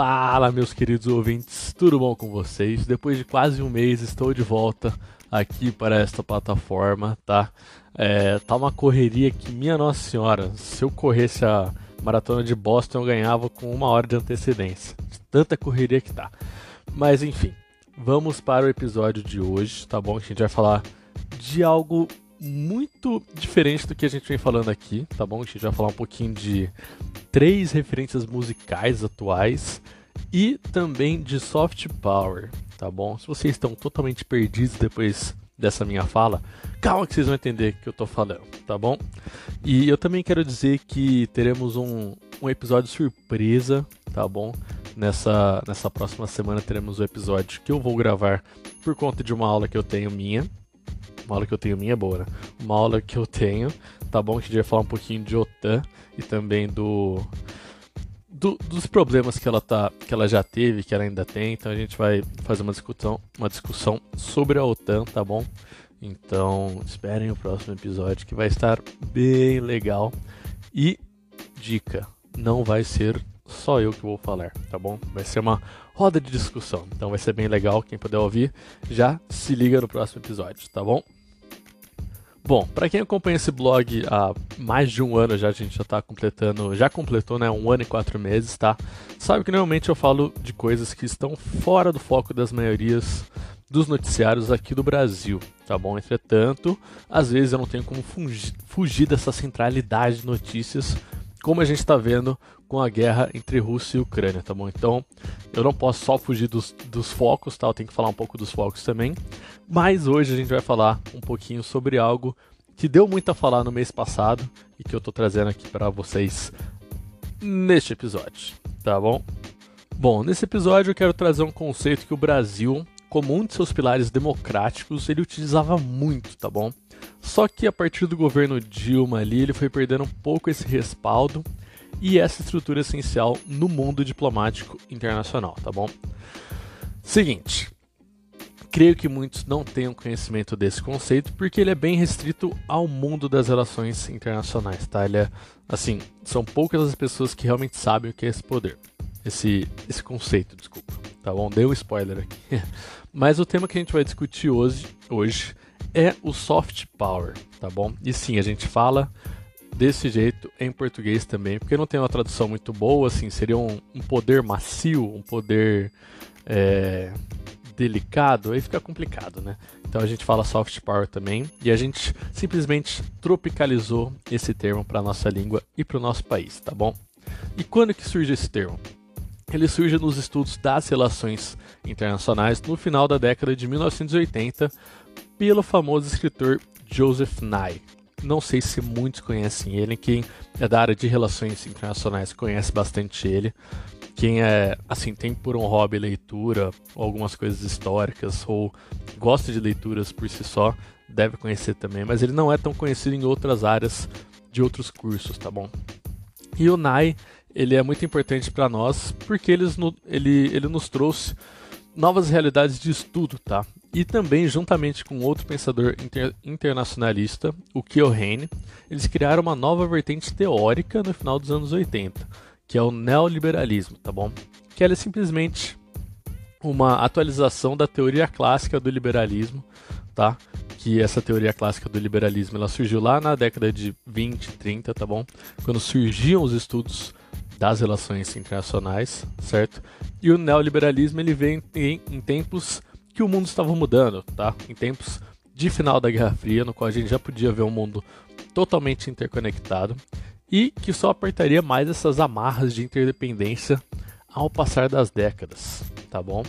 Fala, meus queridos ouvintes, tudo bom com vocês? Depois de quase um mês, estou de volta aqui para esta plataforma, tá? É, tá uma correria que, minha Nossa Senhora, se eu corresse a maratona de Boston, eu ganhava com uma hora de antecedência. De tanta correria que tá. Mas enfim, vamos para o episódio de hoje, tá bom? A gente vai falar de algo muito diferente do que a gente vem falando aqui, tá bom? A gente vai falar um pouquinho de três referências musicais atuais e também de soft power, tá bom? Se vocês estão totalmente perdidos depois dessa minha fala, calma que vocês vão entender o que eu tô falando, tá bom? E eu também quero dizer que teremos um, um episódio surpresa, tá bom? Nessa, nessa próxima semana teremos o um episódio que eu vou gravar por conta de uma aula que eu tenho minha. Uma aula que eu tenho minha é boa, né? Uma aula que eu tenho, tá bom? Que a gente vai falar um pouquinho de OTAN e também do, do, dos problemas que ela, tá, que ela já teve, que ela ainda tem. Então a gente vai fazer uma discussão, uma discussão sobre a OTAN, tá bom? Então esperem o próximo episódio que vai estar bem legal. E dica, não vai ser só eu que vou falar, tá bom? Vai ser uma roda de discussão, então vai ser bem legal. Quem puder ouvir, já se liga no próximo episódio, tá bom? Bom, para quem acompanha esse blog há mais de um ano já, a gente já está completando, já completou, né, um ano e quatro meses, tá? Sabe que normalmente eu falo de coisas que estão fora do foco das maiorias dos noticiários aqui do Brasil, tá bom? Entretanto, às vezes eu não tenho como fugir, fugir dessa centralidade de notícias, como a gente está vendo com a guerra entre Rússia e Ucrânia, tá bom? Então, eu não posso só fugir dos, dos focos, tá? Eu tenho que falar um pouco dos focos também. Mas hoje a gente vai falar um pouquinho sobre algo que deu muito a falar no mês passado e que eu tô trazendo aqui para vocês neste episódio, tá bom? Bom, nesse episódio eu quero trazer um conceito que o Brasil, como um de seus pilares democráticos, ele utilizava muito, tá bom? Só que a partir do governo Dilma ali, ele foi perdendo um pouco esse respaldo e essa estrutura essencial no mundo diplomático internacional, tá bom? Seguinte, creio que muitos não tenham conhecimento desse conceito porque ele é bem restrito ao mundo das relações internacionais, tá? Ele é, assim, são poucas as pessoas que realmente sabem o que é esse poder, esse, esse conceito, desculpa, tá bom? Dei um spoiler aqui. Mas o tema que a gente vai discutir hoje, hoje é o soft power, tá bom? E sim, a gente fala desse jeito em português também, porque não tem uma tradução muito boa, assim, seria um, um poder macio, um poder é, delicado, aí fica complicado, né? Então a gente fala soft power também, e a gente simplesmente tropicalizou esse termo para nossa língua e para o nosso país, tá bom? E quando que surge esse termo? Ele surge nos estudos das relações internacionais no final da década de 1980 pelo famoso escritor Joseph Nye, não sei se muitos conhecem ele. Quem é da área de relações internacionais conhece bastante ele. Quem é, assim, tem por um hobby leitura, algumas coisas históricas, ou gosta de leituras por si só, deve conhecer também. Mas ele não é tão conhecido em outras áreas de outros cursos, tá bom? E o Nai, ele é muito importante para nós porque ele, ele, ele nos trouxe novas realidades de estudo, tá? E também, juntamente com outro pensador inter internacionalista, o Keohane, eles criaram uma nova vertente teórica no final dos anos 80, que é o neoliberalismo, tá bom? Que ela é simplesmente uma atualização da teoria clássica do liberalismo, tá? Que essa teoria clássica do liberalismo, ela surgiu lá na década de 20, 30, tá bom? Quando surgiam os estudos das relações internacionais, certo? E o neoliberalismo ele vem em, em tempos que o mundo estava mudando, tá? Em tempos de final da Guerra Fria, no qual a gente já podia ver um mundo totalmente interconectado e que só apertaria mais essas amarras de interdependência ao passar das décadas, tá bom?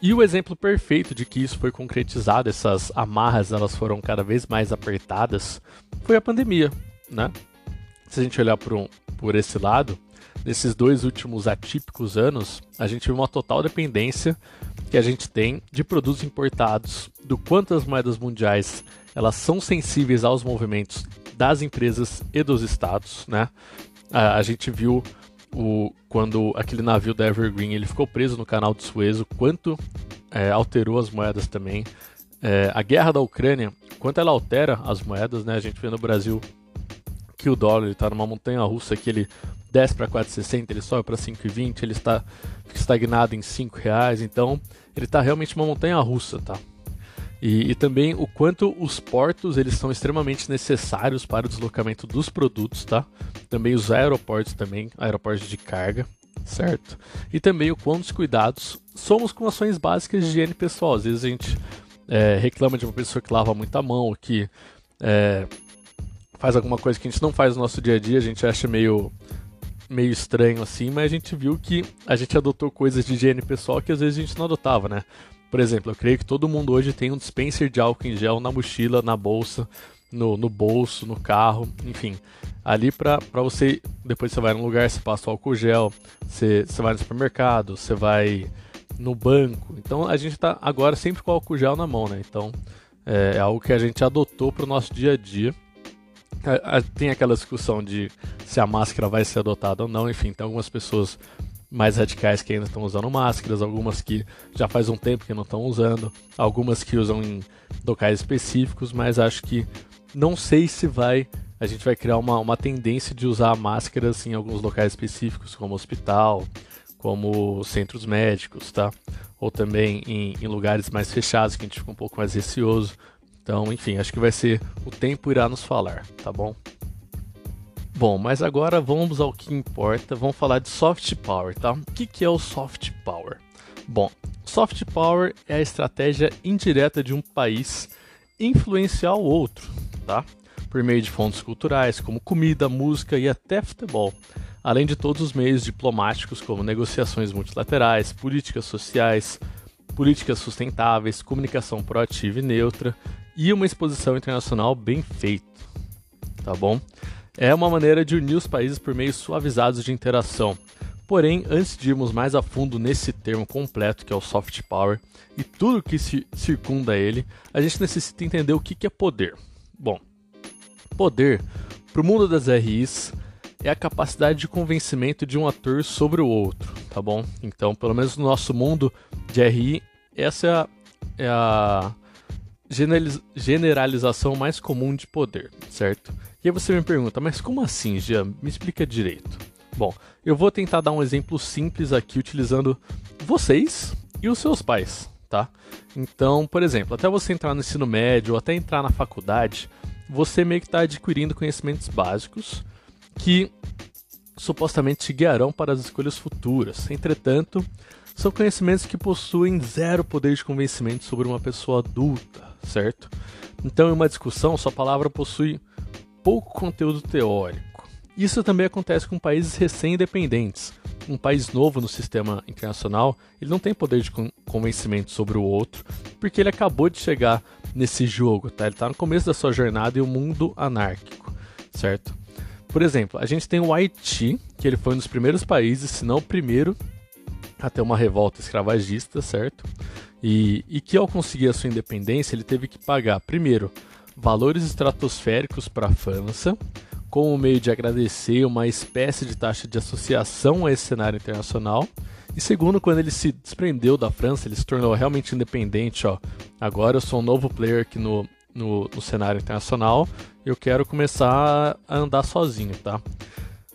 E o exemplo perfeito de que isso foi concretizado, essas amarras elas foram cada vez mais apertadas, foi a pandemia, né? Se a gente olhar por, um, por esse lado, nesses dois últimos atípicos anos, a gente viu uma total dependência que a gente tem de produtos importados, do quanto as moedas mundiais elas são sensíveis aos movimentos das empresas e dos estados, né? A, a gente viu o, quando aquele navio da Evergreen ele ficou preso no canal de Suez, o quanto é, alterou as moedas também. É, a guerra da Ucrânia, quanto ela altera as moedas, né? A gente vê no Brasil que o dólar está numa montanha russa que ele desce para 4,60, ele sobe para 5,20, ele está estagnado em 5 reais, então ele está realmente uma montanha russa, tá? E, e, também o quanto os portos eles são extremamente necessários para o deslocamento dos produtos, tá? Também os aeroportos também, aeroportos de carga, certo? E também o quantos cuidados somos com ações básicas de higiene pessoal. Às vezes a gente é, reclama de uma pessoa que lava muito a mão, que é, faz alguma coisa que a gente não faz no nosso dia a dia, a gente acha meio meio estranho assim, mas a gente viu que a gente adotou coisas de higiene pessoal que às vezes a gente não adotava, né? Por exemplo, eu creio que todo mundo hoje tem um dispenser de álcool em gel na mochila, na bolsa, no, no bolso, no carro, enfim. Ali para você, depois você vai num lugar, você passa o álcool gel, você, você vai no supermercado, você vai no banco. Então a gente está agora sempre com o álcool gel na mão, né? Então é, é algo que a gente adotou para o nosso dia a dia. Tem aquela discussão de se a máscara vai ser adotada ou não, enfim, tem algumas pessoas mais radicais que ainda estão usando máscaras, algumas que já faz um tempo que não estão usando, algumas que usam em locais específicos, mas acho que não sei se vai. A gente vai criar uma, uma tendência de usar máscaras em alguns locais específicos, como hospital, como centros médicos, tá? Ou também em, em lugares mais fechados que a gente fica um pouco mais receoso. Então, enfim, acho que vai ser o tempo irá nos falar, tá bom? Bom, mas agora vamos ao que importa, vamos falar de soft power, tá? O que, que é o soft power? Bom, soft power é a estratégia indireta de um país influenciar o outro, tá? Por meio de fontes culturais como comida, música e até futebol, além de todos os meios diplomáticos como negociações multilaterais, políticas sociais, políticas sustentáveis, comunicação proativa e neutra e uma exposição internacional bem feita, tá bom? é uma maneira de unir os países por meios suavizados de interação. Porém, antes de irmos mais a fundo nesse termo completo que é o soft power e tudo que se circunda ele, a gente necessita entender o que é poder. Bom, poder, para o mundo das RIs, é a capacidade de convencimento de um ator sobre o outro, tá bom? Então, pelo menos no nosso mundo de RI, essa é a, é a generalização mais comum de poder, certo? E aí você me pergunta, mas como assim, Jean? Me explica direito. Bom, eu vou tentar dar um exemplo simples aqui utilizando vocês e os seus pais, tá? Então, por exemplo, até você entrar no ensino médio ou até entrar na faculdade, você meio que está adquirindo conhecimentos básicos que supostamente te guiarão para as escolhas futuras. Entretanto, são conhecimentos que possuem zero poder de convencimento sobre uma pessoa adulta, certo? Então, em uma discussão, sua palavra possui pouco conteúdo teórico. Isso também acontece com países recém-independentes. Um país novo no sistema internacional, ele não tem poder de convencimento sobre o outro, porque ele acabou de chegar nesse jogo, tá? Ele está no começo da sua jornada em um mundo anárquico, certo? Por exemplo, a gente tem o Haiti, que ele foi um dos primeiros países, se não o primeiro, a ter uma revolta escravagista, certo? E, e que ao conseguir a sua independência, ele teve que pagar, primeiro, valores estratosféricos para a França, como meio de agradecer uma espécie de taxa de associação a esse cenário internacional. E segundo, quando ele se desprendeu da França, ele se tornou realmente independente. Ó, agora eu sou um novo player aqui no, no, no cenário internacional. Eu quero começar a andar sozinho, tá?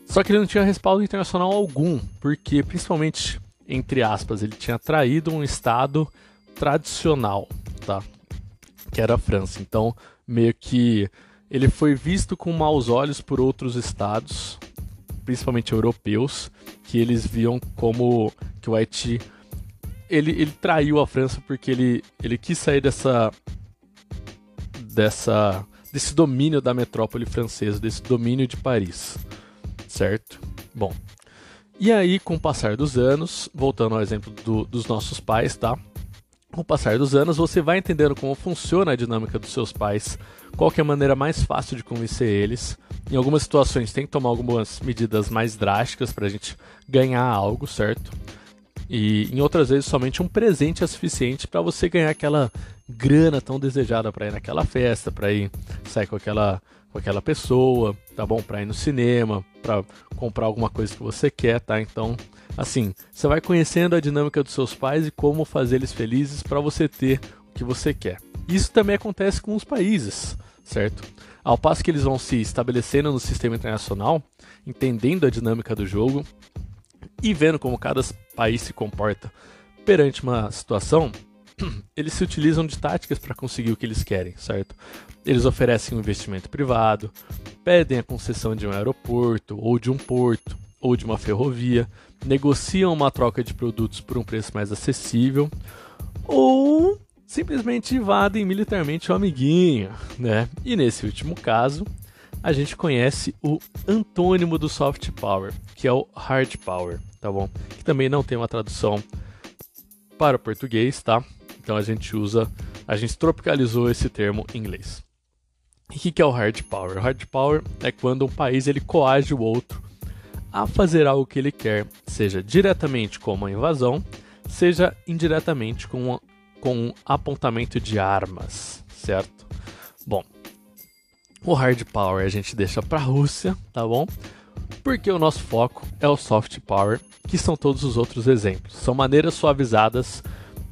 Só que ele não tinha respaldo internacional algum, porque principalmente entre aspas ele tinha traído um estado tradicional, tá? Que era a França. Então meio que ele foi visto com maus olhos por outros estados, principalmente europeus, que eles viam como que o Haiti ele, ele traiu a França porque ele, ele quis sair dessa dessa desse domínio da metrópole francesa, desse domínio de Paris, certo? Bom, e aí com o passar dos anos, voltando ao exemplo do, dos nossos pais, tá? Com o passar dos anos, você vai entendendo como funciona a dinâmica dos seus pais, qual é a maneira mais fácil de convencer eles. Em algumas situações, tem que tomar algumas medidas mais drásticas para a gente ganhar algo, certo? E em outras vezes, somente um presente é suficiente para você ganhar aquela grana tão desejada para ir naquela festa, para ir sair com aquela, com aquela pessoa, tá bom? Para ir no cinema, para comprar alguma coisa que você quer, tá? Então Assim, você vai conhecendo a dinâmica dos seus pais e como fazer eles felizes para você ter o que você quer. Isso também acontece com os países, certo? Ao passo que eles vão se estabelecendo no sistema internacional, entendendo a dinâmica do jogo e vendo como cada país se comporta perante uma situação, eles se utilizam de táticas para conseguir o que eles querem, certo? Eles oferecem um investimento privado, pedem a concessão de um aeroporto, ou de um porto, ou de uma ferrovia, negociam uma troca de produtos por um preço mais acessível, ou simplesmente invadem militarmente o amiguinho, né? E nesse último caso, a gente conhece o antônimo do soft power, que é o hard power, tá bom? Que também não tem uma tradução para o português, tá? Então a gente usa, a gente tropicalizou esse termo em inglês. E o que, que é o hard power? O hard power é quando um país ele coage o outro a fazer algo que ele quer, seja diretamente com uma invasão, seja indiretamente com, com um apontamento de armas, certo? Bom, o hard power a gente deixa para a Rússia, tá bom? Porque o nosso foco é o soft power, que são todos os outros exemplos. São maneiras suavizadas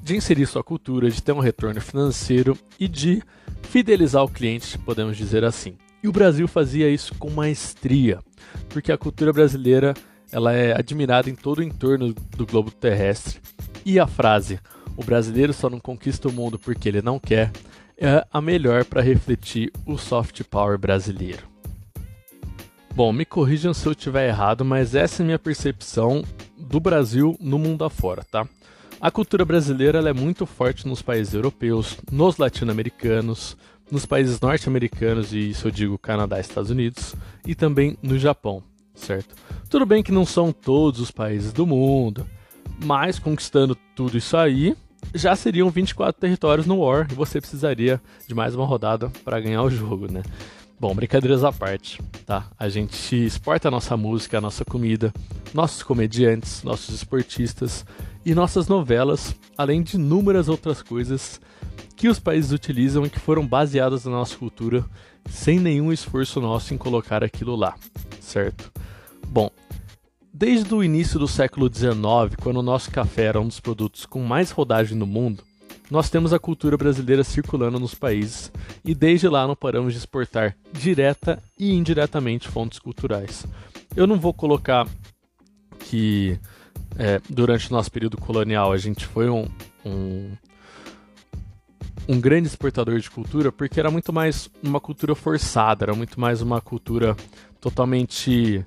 de inserir sua cultura, de ter um retorno financeiro e de fidelizar o cliente, podemos dizer assim. E o Brasil fazia isso com maestria, porque a cultura brasileira ela é admirada em todo o entorno do globo terrestre. E a frase "o brasileiro só não conquista o mundo porque ele não quer" é a melhor para refletir o soft power brasileiro. Bom, me corrijam se eu estiver errado, mas essa é a minha percepção do Brasil no mundo afora, tá? A cultura brasileira é muito forte nos países europeus, nos latino-americanos, nos países norte-americanos, e isso eu digo Canadá e Estados Unidos, e também no Japão, certo? Tudo bem que não são todos os países do mundo, mas conquistando tudo isso aí, já seriam 24 territórios no War e você precisaria de mais uma rodada para ganhar o jogo, né? Bom, brincadeiras à parte, tá? A gente exporta a nossa música, a nossa comida, nossos comediantes, nossos esportistas e nossas novelas, além de inúmeras outras coisas que os países utilizam e que foram baseadas na nossa cultura, sem nenhum esforço nosso em colocar aquilo lá, certo? Bom, desde o início do século XIX, quando o nosso café era um dos produtos com mais rodagem no mundo, nós temos a cultura brasileira circulando nos países e desde lá não paramos de exportar direta e indiretamente fontes culturais. Eu não vou colocar que é, durante o nosso período colonial a gente foi um, um, um grande exportador de cultura porque era muito mais uma cultura forçada, era muito mais uma cultura totalmente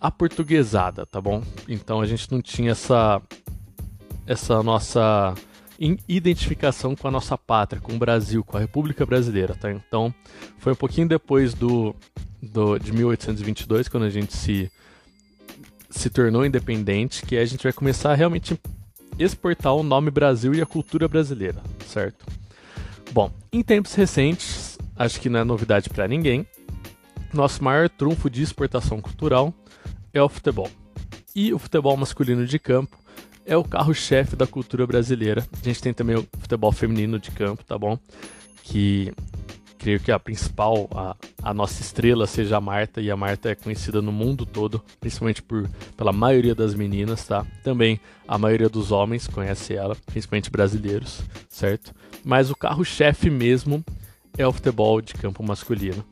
aportuguesada, tá bom? Então a gente não tinha essa essa nossa identificação com a nossa pátria, com o Brasil, com a República Brasileira, tá? Então, foi um pouquinho depois do, do de 1822, quando a gente se se tornou independente, que a gente vai começar a realmente exportar o nome Brasil e a cultura brasileira, certo? Bom, em tempos recentes, acho que não é novidade para ninguém, nosso maior trunfo de exportação cultural é o futebol. E o futebol masculino de campo é o carro-chefe da cultura brasileira. A gente tem também o futebol feminino de campo, tá bom? Que creio que a principal, a, a, nossa estrela seja a Marta, e a Marta é conhecida no mundo todo, principalmente por, pela maioria das meninas, tá? Também a maioria dos homens conhece ela, principalmente brasileiros, certo? Mas o carro-chefe mesmo é o futebol de campo masculino,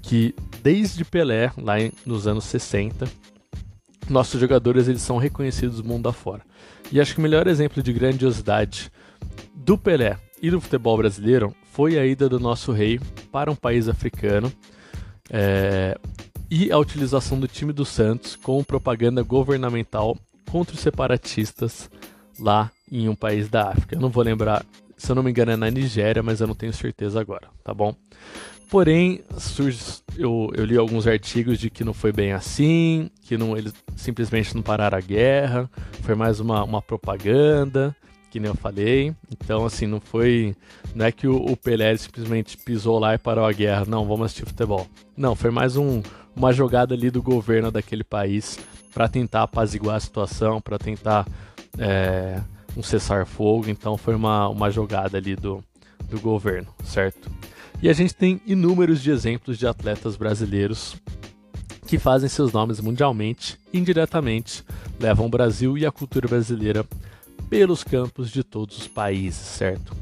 que desde Pelé, lá nos anos 60, nossos jogadores eles são reconhecidos mundo afora. E acho que o melhor exemplo de grandiosidade do Pelé e do futebol brasileiro foi a ida do nosso rei para um país africano é, e a utilização do time do Santos com propaganda governamental contra os separatistas lá em um país da África. Eu não vou lembrar, se eu não me engano, é na Nigéria, mas eu não tenho certeza agora, tá bom? Porém, surge, eu, eu, li alguns artigos de que não foi bem assim, que não, eles simplesmente não pararam a guerra, foi mais uma, uma propaganda, que nem eu falei. Então, assim, não foi. Não é que o, o Pelé simplesmente pisou lá e parou a guerra. Não, vamos assistir futebol. Não, foi mais um, uma jogada ali do governo daquele país para tentar apaziguar a situação, para tentar é, um cessar-fogo. Então, foi uma, uma jogada ali do, do governo, certo? E a gente tem inúmeros de exemplos de atletas brasileiros que fazem seus nomes mundialmente, indiretamente, levam o Brasil e a cultura brasileira pelos campos de todos os países, certo?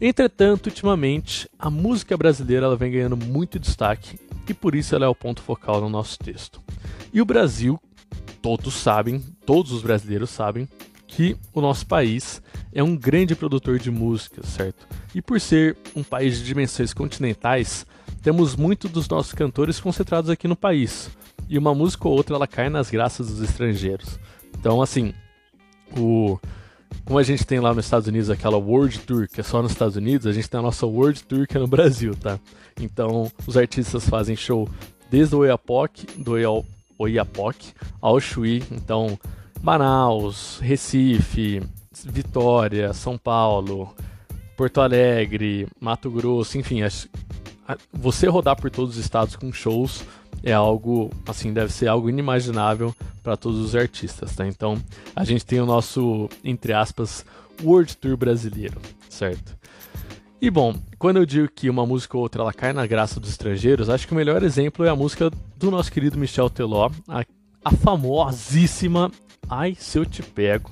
Entretanto, ultimamente, a música brasileira ela vem ganhando muito destaque e por isso ela é o ponto focal no nosso texto. E o Brasil, todos sabem, todos os brasileiros sabem, que o nosso país é um grande produtor de música, certo? E por ser um país de dimensões continentais, temos muito dos nossos cantores concentrados aqui no país. E uma música ou outra ela cai nas graças dos estrangeiros. Então, assim, o como a gente tem lá nos Estados Unidos aquela World Tour, que é só nos Estados Unidos, a gente tem a nossa World Tour que é no Brasil, tá? Então, os artistas fazem show desde o Oiapoque, do Oiapoque ao Chuí, então Manaus, Recife, Vitória, São Paulo, Porto Alegre, Mato Grosso, enfim, você rodar por todos os estados com shows é algo, assim, deve ser algo inimaginável para todos os artistas, tá? Então, a gente tem o nosso, entre aspas, World Tour brasileiro, certo? E bom, quando eu digo que uma música ou outra ela cai na graça dos estrangeiros, acho que o melhor exemplo é a música do nosso querido Michel Teló, a, a famosíssima Ai Se Eu Te Pego,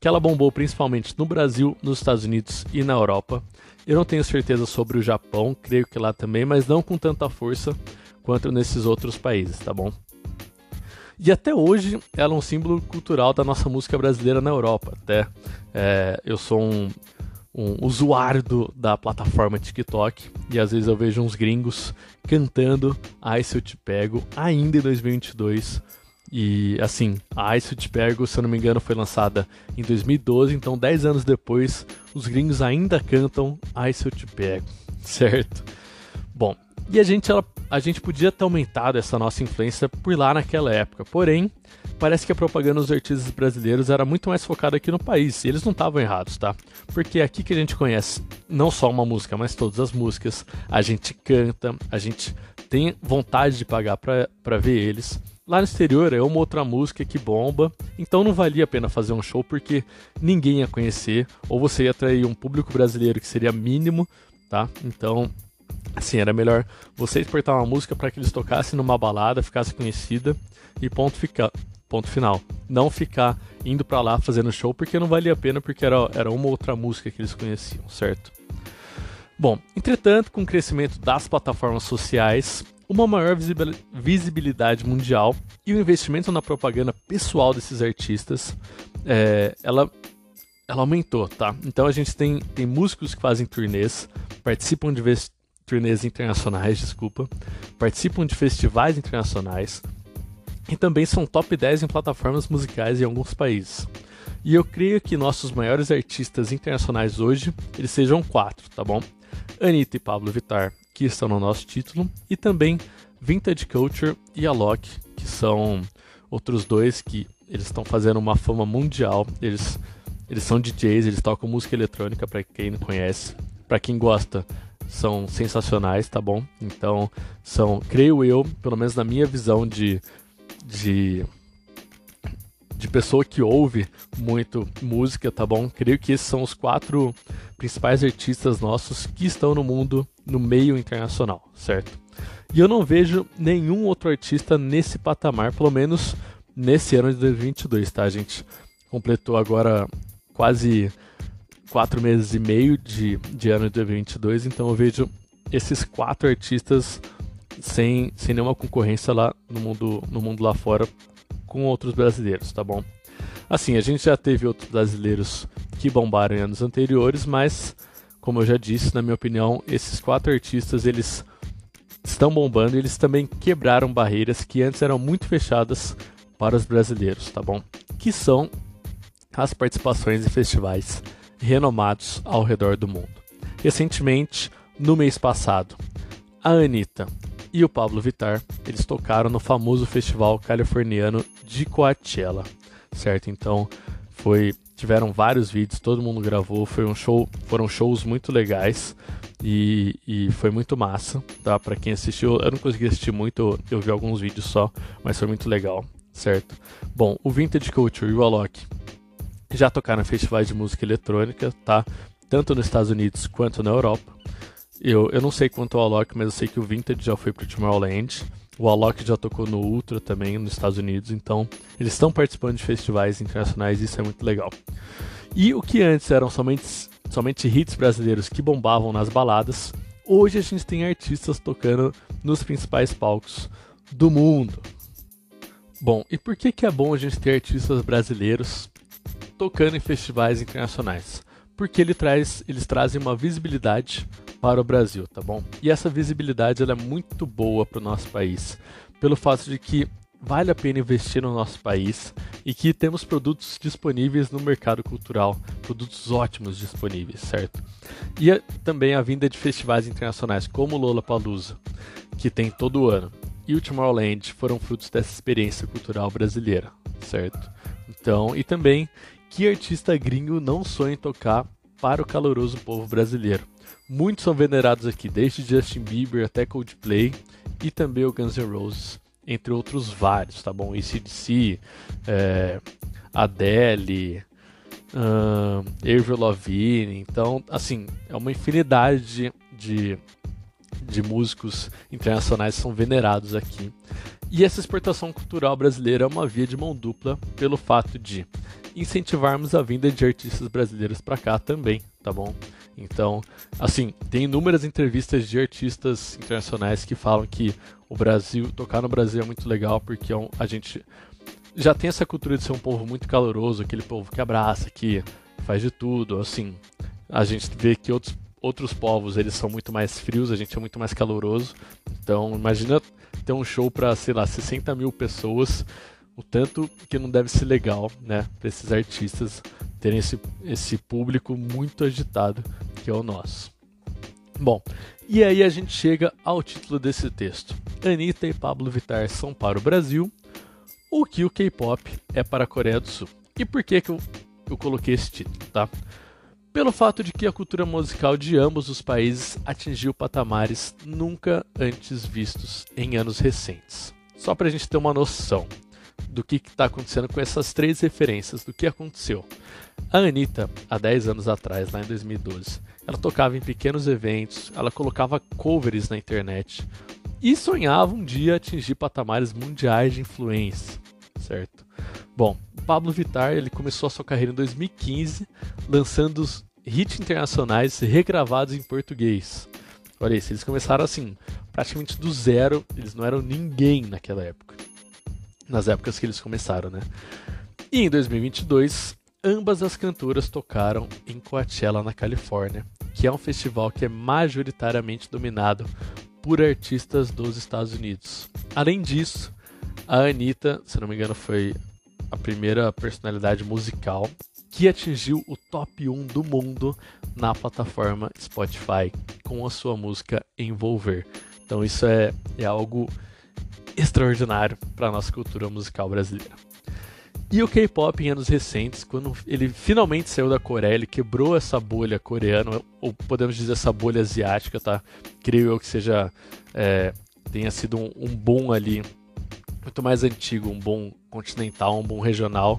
que ela bombou principalmente no Brasil, nos Estados Unidos e na Europa. Eu não tenho certeza sobre o Japão, creio que lá também, mas não com tanta força quanto nesses outros países, tá bom? E até hoje ela é um símbolo cultural da nossa música brasileira na Europa. Até é, eu sou um, um usuário do, da plataforma TikTok e às vezes eu vejo uns gringos cantando Ai Se Eu Te Pego ainda em 2022 e assim, a Ice Pego, se eu não me engano, foi lançada em 2012, então 10 anos depois, os gringos ainda cantam Ice Pego, certo? Bom, e a gente, ela, a gente podia ter aumentado essa nossa influência por lá naquela época, porém, parece que a propaganda dos artistas brasileiros era muito mais focada aqui no país, e eles não estavam errados, tá? Porque é aqui que a gente conhece não só uma música, mas todas as músicas, a gente canta, a gente tem vontade de pagar para ver eles. Lá no exterior é uma outra música que bomba, então não valia a pena fazer um show porque ninguém ia conhecer, ou você ia atrair um público brasileiro que seria mínimo, tá? Então, assim, era melhor você exportar uma música para que eles tocassem numa balada, ficasse conhecida e ponto, fica, ponto final. Não ficar indo para lá fazendo show porque não valia a pena, porque era, era uma outra música que eles conheciam, certo? Bom, entretanto, com o crescimento das plataformas sociais, uma maior visibilidade mundial e o investimento na propaganda pessoal desses artistas, é, ela, ela aumentou, tá? Então a gente tem, tem músicos que fazem turnês, participam de turnês internacionais, desculpa, participam de festivais internacionais e também são top 10 em plataformas musicais em alguns países. E eu creio que nossos maiores artistas internacionais hoje, eles sejam quatro, tá bom? Anitta e Pablo Vittar, que estão no nosso título, e também Vintage Culture e Alok, que são outros dois que eles estão fazendo uma fama mundial. Eles, eles são DJs, eles tocam música eletrônica, para quem não conhece. Para quem gosta, são sensacionais, tá bom? Então, são, creio eu, pelo menos na minha visão de, de de pessoa que ouve muito música, tá bom? Creio que esses são os quatro principais artistas nossos que estão no mundo, no meio internacional, certo? E eu não vejo nenhum outro artista nesse patamar, pelo menos nesse ano de 2022, tá? Gente completou agora quase quatro meses e meio de, de ano de 2022, então eu vejo esses quatro artistas sem, sem nenhuma concorrência lá no mundo, no mundo lá fora com outros brasileiros, tá bom? Assim, a gente já teve outros brasileiros que bombaram em anos anteriores, mas como eu já disse, na minha opinião, esses quatro artistas eles estão bombando e eles também quebraram barreiras que antes eram muito fechadas para os brasileiros, tá bom? Que são as participações em festivais renomados ao redor do mundo. Recentemente, no mês passado, a Anitta e o Pablo Vittar, eles tocaram no famoso festival californiano de Coachella, certo? Então, foi tiveram vários vídeos, todo mundo gravou, foi um show, foram shows muito legais e, e foi muito massa, tá? Para quem assistiu, eu não consegui assistir muito, eu vi alguns vídeos só, mas foi muito legal, certo? Bom, o Vintage Culture e o Alok já tocaram festivais de música eletrônica, tá? Tanto nos Estados Unidos quanto na Europa. Eu, eu não sei quanto ao Alok, mas eu sei que o Vintage já foi pro Tomorrowland. O Alok já tocou no Ultra também nos Estados Unidos, então eles estão participando de festivais internacionais e isso é muito legal. E o que antes eram somente, somente hits brasileiros que bombavam nas baladas, hoje a gente tem artistas tocando nos principais palcos do mundo. Bom, e por que, que é bom a gente ter artistas brasileiros tocando em festivais internacionais? Porque ele traz, eles trazem uma visibilidade para o Brasil, tá bom? E essa visibilidade ela é muito boa para o nosso país, pelo fato de que vale a pena investir no nosso país e que temos produtos disponíveis no mercado cultural, produtos ótimos disponíveis, certo? E também a vinda de festivais internacionais como o Lollapalooza, que tem todo ano, e o Tomorrowland foram frutos dessa experiência cultural brasileira, certo? Então, e também que artista gringo não sonha em tocar para o caloroso povo brasileiro. Muitos são venerados aqui, desde Justin Bieber até Coldplay e também o Guns N' Roses entre outros vários, tá bom? ACDC, é, Adele, um, Avril Lavigne, então, assim, é uma infinidade de, de músicos internacionais que são venerados aqui. E essa exportação cultural brasileira é uma via de mão dupla pelo fato de incentivarmos a vinda de artistas brasileiros para cá também, tá bom? Então, assim, tem inúmeras entrevistas de artistas internacionais que falam que o Brasil, tocar no Brasil é muito legal porque é a gente já tem essa cultura de ser um povo muito caloroso, aquele povo que abraça, que faz de tudo, assim. A gente vê que outros, outros povos, eles são muito mais frios, a gente é muito mais caloroso. Então, imagina ter um show para, sei lá, 60 mil pessoas, o tanto que não deve ser legal, né, para esses artistas terem esse, esse público muito agitado que é o nosso. Bom, e aí a gente chega ao título desse texto. Anitta e Pablo Vittar são para o Brasil, o que o K-pop é para a Coreia do Sul. E por que, que eu, eu coloquei esse título, tá? Pelo fato de que a cultura musical de ambos os países atingiu patamares nunca antes vistos em anos recentes. Só para a gente ter uma noção do que está acontecendo com essas três referências, do que aconteceu. A Anitta, há 10 anos atrás, lá em 2012, ela tocava em pequenos eventos, ela colocava covers na internet e sonhava um dia atingir patamares mundiais de influência, certo? Bom, Pablo Vittar ele começou a sua carreira em 2015, lançando os hits internacionais regravados em português. Olha isso, eles começaram assim, praticamente do zero, eles não eram ninguém naquela época nas épocas que eles começaram, né? E em 2022, ambas as cantoras tocaram em Coachella, na Califórnia, que é um festival que é majoritariamente dominado por artistas dos Estados Unidos. Além disso, a Anitta, se não me engano, foi a primeira personalidade musical que atingiu o top 1 do mundo na plataforma Spotify com a sua música Envolver. Então isso é, é algo extraordinário para a nossa cultura musical brasileira. E o K-pop em anos recentes, quando ele finalmente saiu da Coreia, ele quebrou essa bolha coreana, ou podemos dizer essa bolha asiática, tá? Creio eu que seja é, tenha sido um, um boom ali muito mais antigo, um bom continental, um bom regional.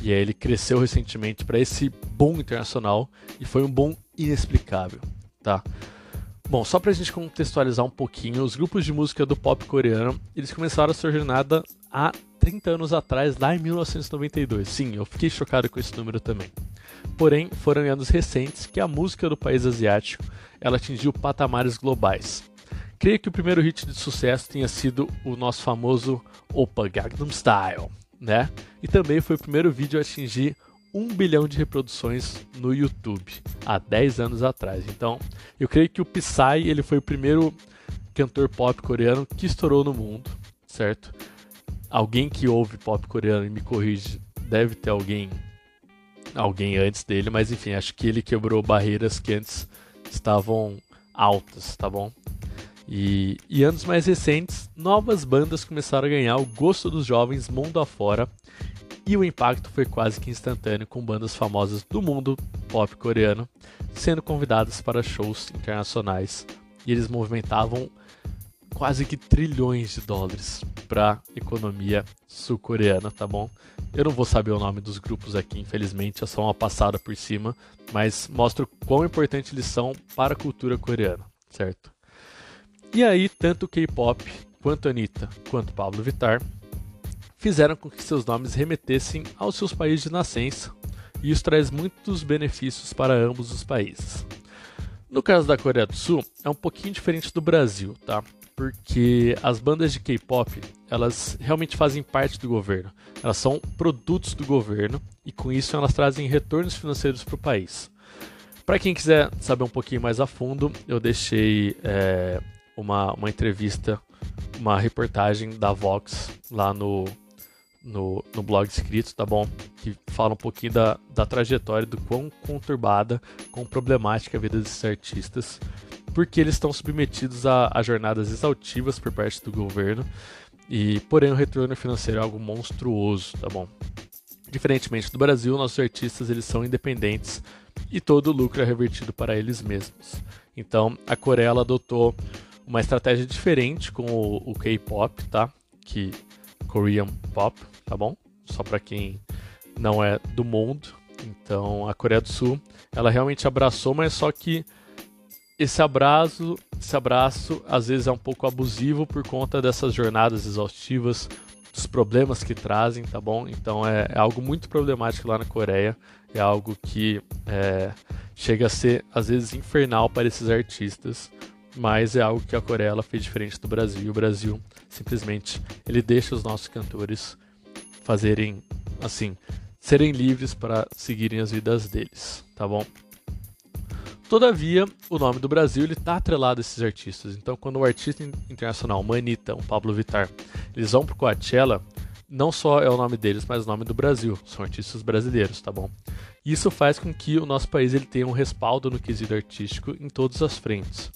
E aí ele cresceu recentemente para esse boom internacional e foi um boom inexplicável, tá? Bom, só pra gente contextualizar um pouquinho, os grupos de música do pop coreano, eles começaram a sua jornada há 30 anos atrás, lá em 1992. Sim, eu fiquei chocado com esse número também. Porém, foram em anos recentes que a música do país asiático ela atingiu patamares globais. Creio que o primeiro hit de sucesso tenha sido o nosso famoso Opa Gangnam Style, né? E também foi o primeiro vídeo a atingir 1 bilhão de reproduções no YouTube há 10 anos atrás. Então, eu creio que o Psy ele foi o primeiro cantor pop coreano que estourou no mundo, certo? Alguém que ouve pop coreano e me corrige, deve ter alguém alguém antes dele, mas enfim, acho que ele quebrou barreiras que antes estavam altas, tá bom? E, e anos mais recentes, novas bandas começaram a ganhar o gosto dos jovens mundo afora e o impacto foi quase que instantâneo com bandas famosas do mundo pop coreano sendo convidadas para shows internacionais e eles movimentavam quase que trilhões de dólares para economia sul-coreana, tá bom? Eu não vou saber o nome dos grupos aqui, infelizmente, é só uma passada por cima, mas mostra o quão importante eles são para a cultura coreana, certo? E aí, tanto K-pop, quanto Anitta, quanto Pablo Vittar fizeram com que seus nomes remetessem aos seus países de nascença e isso traz muitos benefícios para ambos os países. No caso da Coreia do Sul, é um pouquinho diferente do Brasil, tá? Porque as bandas de K-pop, elas realmente fazem parte do governo. Elas são produtos do governo e com isso elas trazem retornos financeiros para o país. Para quem quiser saber um pouquinho mais a fundo, eu deixei é, uma, uma entrevista, uma reportagem da Vox lá no, no, no blog escrito, tá bom? Que fala um pouquinho da, da trajetória, do quão conturbada, quão problemática a vida desses artistas, porque eles estão submetidos a, a jornadas exaltivas por parte do governo, e porém o retorno financeiro é algo monstruoso, tá bom? Diferentemente do Brasil, nossos artistas eles são independentes e todo o lucro é revertido para eles mesmos. Então, a Coreia adotou uma estratégia diferente com o, o K-pop, tá? Que Korean Pop, tá bom? Só para quem não é do mundo. Então, a Coreia do Sul, ela realmente abraçou, mas só que esse abraço, esse abraço às vezes é um pouco abusivo por conta dessas jornadas exaustivas, dos problemas que trazem, tá bom? Então é, é algo muito problemático lá na Coreia, é algo que é, chega a ser às vezes infernal para esses artistas, mas é algo que a Coreia fez diferente do Brasil. O Brasil simplesmente ele deixa os nossos cantores fazerem assim, serem livres para seguirem as vidas deles, tá bom? Todavia, o nome do Brasil ele está atrelado a esses artistas. Então, quando o artista internacional, uma Anitta, um Pablo Vittar, eles vão pro Coachella, não só é o nome deles, mas o nome do Brasil. São artistas brasileiros, tá bom? Isso faz com que o nosso país ele tenha um respaldo no quesito artístico em todas as frentes.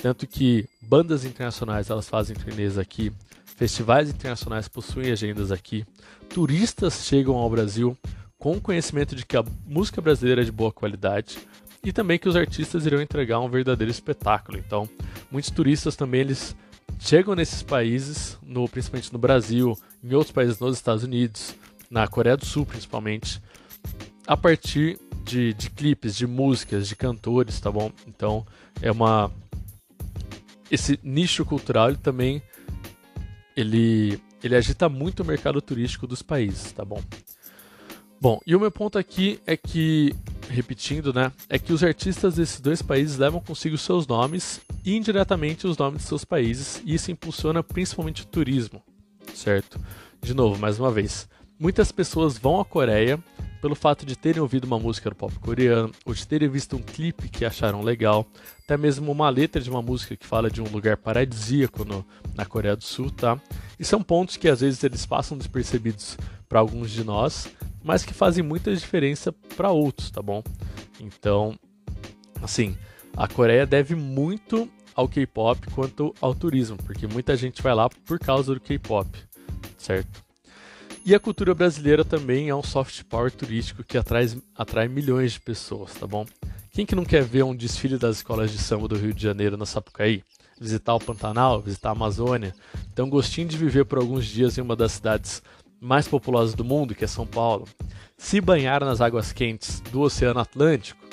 Tanto que bandas internacionais elas fazem turnês aqui, festivais internacionais possuem agendas aqui, turistas chegam ao Brasil com conhecimento de que a música brasileira é de boa qualidade e também que os artistas irão entregar um verdadeiro espetáculo. Então, muitos turistas também eles chegam nesses países, no, principalmente no Brasil, em outros países nos Estados Unidos, na Coreia do Sul principalmente, a partir de, de clipes, de músicas, de cantores, tá bom? Então é uma esse nicho cultural ele também ele, ele agita muito o mercado turístico dos países, tá bom? Bom, e o meu ponto aqui é que, repetindo, né, é que os artistas desses dois países levam consigo seus nomes e indiretamente os nomes de seus países, e isso impulsiona principalmente o turismo, certo? De novo, mais uma vez, muitas pessoas vão à Coreia pelo fato de terem ouvido uma música do pop coreano, ou de terem visto um clipe que acharam legal, até mesmo uma letra de uma música que fala de um lugar paradisíaco no, na Coreia do Sul, tá? E são pontos que às vezes eles passam despercebidos para alguns de nós, mas que fazem muita diferença para outros, tá bom? Então, assim, a Coreia deve muito ao K-pop quanto ao turismo, porque muita gente vai lá por causa do K-pop, certo? E a cultura brasileira também é um soft power turístico que atrai, atrai milhões de pessoas, tá bom? Quem que não quer ver um desfile das escolas de samba do Rio de Janeiro na Sapucaí? Visitar o Pantanal, visitar a Amazônia, ter um gostinho de viver por alguns dias em uma das cidades mais populosas do mundo, que é São Paulo, se banhar nas águas quentes do Oceano Atlântico,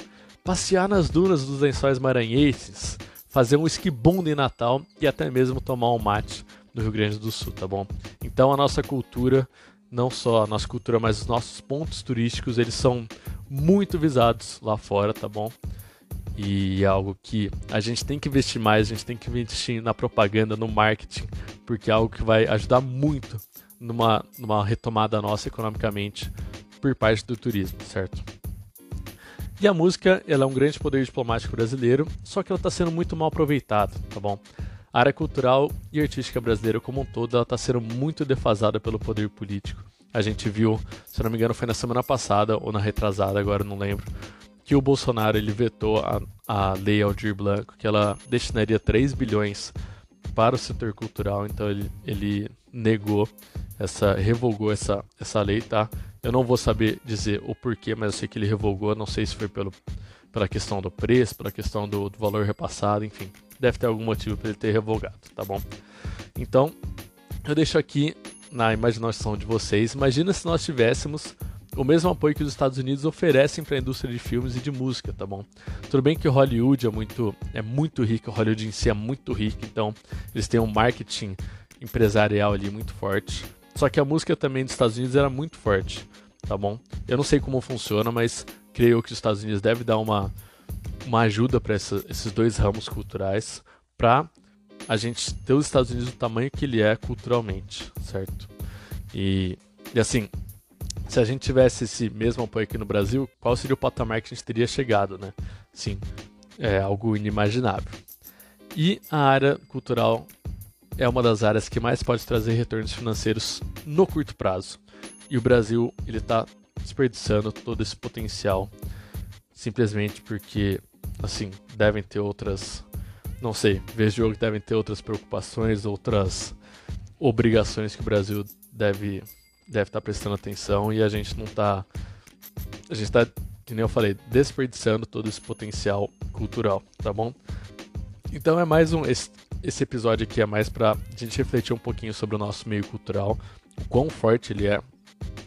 passear nas dunas dos lençóis maranhenses, fazer um esquibundo em Natal e até mesmo tomar um mate no Rio Grande do Sul, tá bom? Então a nossa cultura não só a nossa cultura, mas os nossos pontos turísticos, eles são muito visados lá fora, tá bom? E é algo que a gente tem que investir mais, a gente tem que investir na propaganda, no marketing, porque é algo que vai ajudar muito numa, numa retomada nossa economicamente por parte do turismo, certo? E a música, ela é um grande poder diplomático brasileiro, só que ela está sendo muito mal aproveitada, tá bom? A área cultural e artística brasileira como um todo está sendo muito defasada pelo poder político. A gente viu, se não me engano, foi na semana passada ou na retrasada, agora não lembro, que o Bolsonaro ele vetou a, a lei Aldir Blanco, que ela destinaria 3 bilhões para o setor cultural, então ele, ele negou essa, revogou essa, essa lei, tá? Eu não vou saber dizer o porquê, mas eu sei que ele revogou, não sei se foi pelo, pela questão do preço, pela questão do, do valor repassado, enfim deve ter algum motivo para ele ter revogado, tá bom? Então, eu deixo aqui na imaginação de vocês. Imagina se nós tivéssemos o mesmo apoio que os Estados Unidos oferecem para a indústria de filmes e de música, tá bom? Tudo bem que Hollywood é muito, é muito rico, Hollywood em si é muito rico, então eles têm um marketing empresarial ali muito forte. Só que a música também dos Estados Unidos era muito forte. tá bom? Eu não sei como funciona, mas creio que os Estados Unidos deve dar uma, uma ajuda para esses dois ramos culturais para a gente ter os Estados Unidos do tamanho que ele é culturalmente, certo? E, e assim, se a gente tivesse esse mesmo apoio aqui no Brasil, qual seria o patamar que a gente teria chegado, né? Sim, é algo inimaginável. E a área cultural é uma das áreas que mais pode trazer retornos financeiros no curto prazo. E o Brasil ele está desperdiçando todo esse potencial simplesmente porque, assim, devem ter outras, não sei, vejo jogo devem ter outras preocupações, outras obrigações que o Brasil deve deve estar tá prestando atenção e a gente não está a gente está que nem eu falei desperdiçando todo esse potencial cultural, tá bom? Então é mais um esse, esse episódio aqui é mais para a gente refletir um pouquinho sobre o nosso meio cultural, o quão forte ele é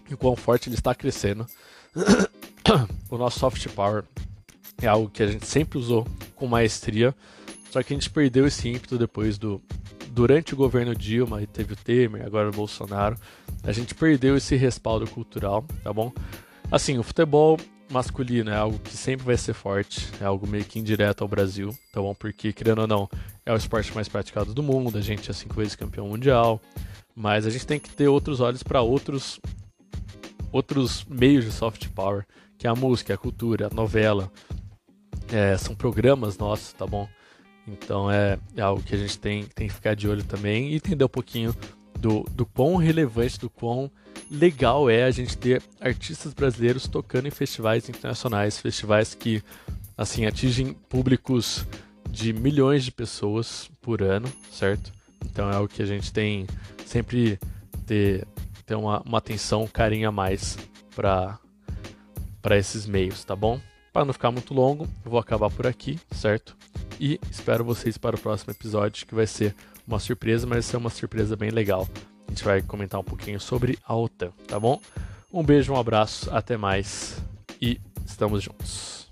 e o quão forte ele está crescendo. o nosso soft power é algo que a gente sempre usou com maestria, só que a gente perdeu esse ímpeto depois do durante o governo Dilma e teve o Temer, agora o Bolsonaro, a gente perdeu esse respaldo cultural, tá bom? Assim, o futebol masculino é algo que sempre vai ser forte, é algo meio que indireto ao Brasil, tá bom? Porque, querendo ou não, é o esporte mais praticado do mundo, a gente é cinco vezes campeão mundial, mas a gente tem que ter outros olhos para outros outros meios de soft power, que é a música, a cultura, a novela, é, são programas nossos, tá bom? Então é, é, algo que a gente tem, tem que ficar de olho também e entender um pouquinho do, do quão relevante, do quão legal é a gente ter artistas brasileiros tocando em festivais internacionais, festivais que assim atingem públicos de milhões de pessoas por ano, certo? Então é algo que a gente tem sempre ter, ter uma, uma atenção, um carinho a mais para para esses meios, tá bom? Para não ficar muito longo, vou acabar por aqui, certo? E espero vocês para o próximo episódio, que vai ser uma surpresa, mas vai ser uma surpresa bem legal. A gente vai comentar um pouquinho sobre a OTAN, tá bom? Um beijo, um abraço, até mais e estamos juntos.